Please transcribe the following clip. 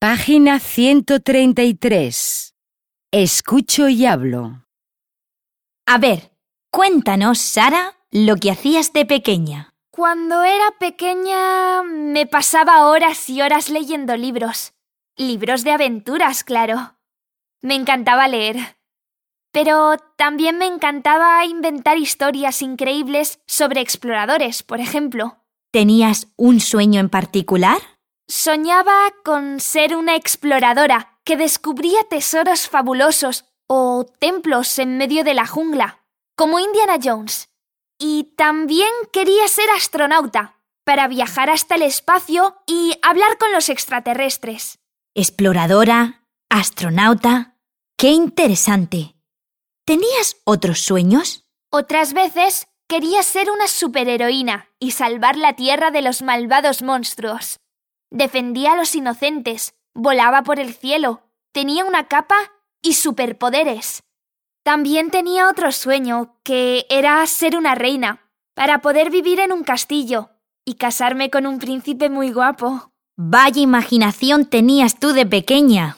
Página 133. Escucho y hablo. A ver, cuéntanos, Sara, lo que hacías de pequeña. Cuando era pequeña me pasaba horas y horas leyendo libros. Libros de aventuras, claro. Me encantaba leer. Pero también me encantaba inventar historias increíbles sobre exploradores, por ejemplo. ¿Tenías un sueño en particular? Soñaba con ser una exploradora que descubría tesoros fabulosos o templos en medio de la jungla, como Indiana Jones. Y también quería ser astronauta, para viajar hasta el espacio y hablar con los extraterrestres. Exploradora, astronauta. Qué interesante. ¿Tenías otros sueños? Otras veces quería ser una superheroína y salvar la Tierra de los malvados monstruos. Defendía a los inocentes, volaba por el cielo, tenía una capa y superpoderes. También tenía otro sueño, que era ser una reina, para poder vivir en un castillo y casarme con un príncipe muy guapo. Vaya imaginación tenías tú de pequeña.